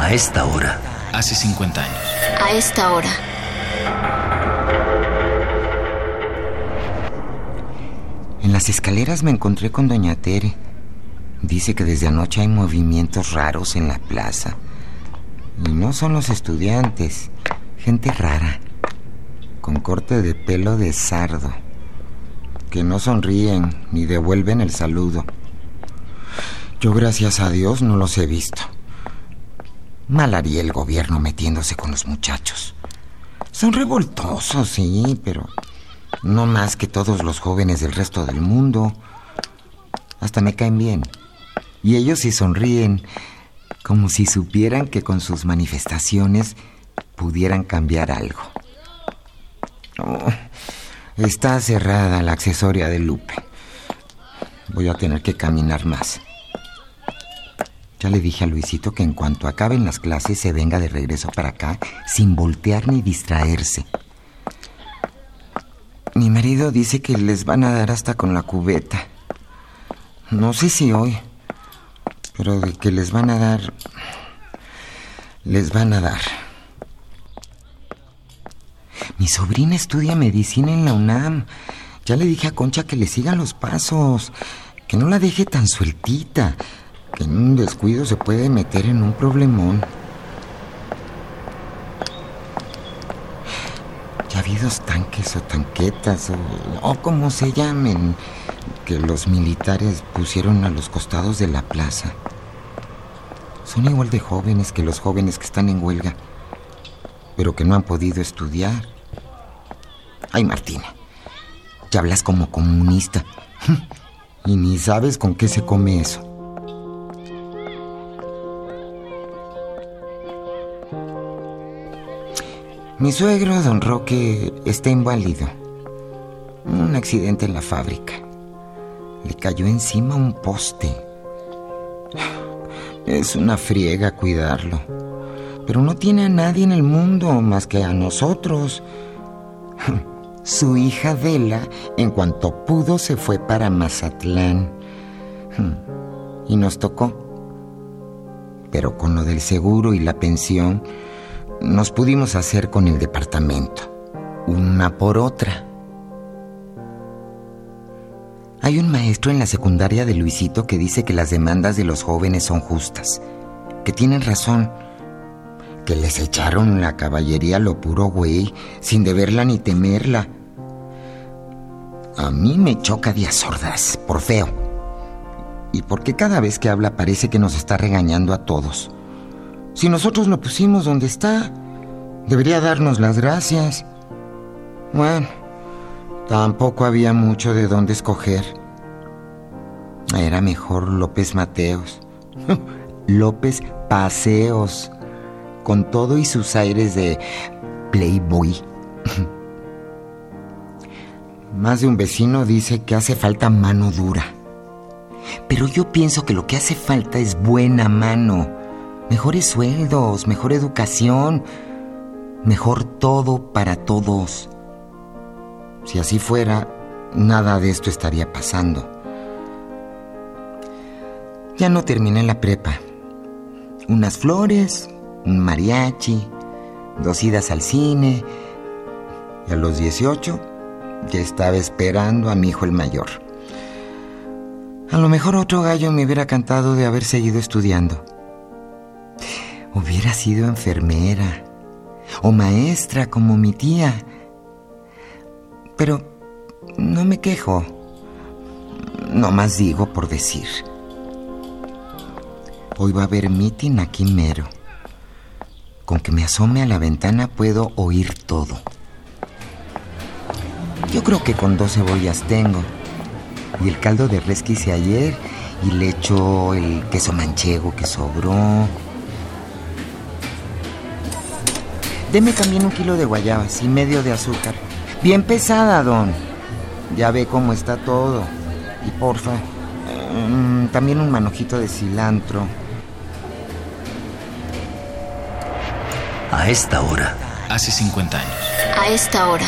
A esta hora. Hace 50 años. A esta hora. En las escaleras me encontré con doña Tere. Dice que desde anoche hay movimientos raros en la plaza. Y no son los estudiantes, gente rara, con corte de pelo de sardo, que no sonríen ni devuelven el saludo. Yo gracias a Dios no los he visto. Mal haría el gobierno metiéndose con los muchachos. Son revoltosos, sí, pero no más que todos los jóvenes del resto del mundo. Hasta me caen bien. Y ellos sí sonríen, como si supieran que con sus manifestaciones pudieran cambiar algo. Oh, está cerrada la accesoria de Lupe. Voy a tener que caminar más. Ya le dije a Luisito que en cuanto acaben las clases se venga de regreso para acá sin voltear ni distraerse. Mi marido dice que les van a dar hasta con la cubeta. No sé si hoy, pero de que les van a dar, les van a dar. Mi sobrina estudia medicina en la UNAM. Ya le dije a Concha que le siga los pasos, que no la deje tan sueltita en un descuido se puede meter en un problemón. Ya ha habido tanques o tanquetas o, o como se llamen que los militares pusieron a los costados de la plaza. Son igual de jóvenes que los jóvenes que están en huelga, pero que no han podido estudiar. Ay, Martina, ya hablas como comunista y ni sabes con qué se come eso. Mi suegro, don Roque, está inválido. Un accidente en la fábrica. Le cayó encima un poste. Es una friega cuidarlo. Pero no tiene a nadie en el mundo más que a nosotros. Su hija Adela, en cuanto pudo, se fue para Mazatlán. Y nos tocó. Pero con lo del seguro y la pensión, nos pudimos hacer con el departamento, una por otra. Hay un maestro en la secundaria de Luisito que dice que las demandas de los jóvenes son justas, que tienen razón, que les echaron la caballería lo puro güey, sin deberla ni temerla. A mí me choca días sordas, por feo. Y porque cada vez que habla parece que nos está regañando a todos. Si nosotros lo pusimos donde está, debería darnos las gracias. Bueno, tampoco había mucho de dónde escoger. Era mejor López Mateos. López Paseos, con todo y sus aires de Playboy. Más de un vecino dice que hace falta mano dura. Pero yo pienso que lo que hace falta es buena mano mejores sueldos, mejor educación, mejor todo para todos. Si así fuera, nada de esto estaría pasando. Ya no terminé la prepa. Unas flores, un mariachi, dos idas al cine. Y a los 18 ya estaba esperando a mi hijo el mayor. A lo mejor otro gallo me hubiera cantado de haber seguido estudiando. Hubiera sido enfermera o maestra como mi tía. Pero no me quejo. No más digo por decir. Hoy va a haber meeting aquí mero. Con que me asome a la ventana puedo oír todo. Yo creo que con dos cebollas tengo. Y el caldo de res que hice ayer. Y le echo el queso manchego que sobró. Deme también un kilo de guayabas y medio de azúcar. Bien pesada, don. Ya ve cómo está todo. Y porfa, um, también un manojito de cilantro. A esta hora. Hace 50 años. A esta hora.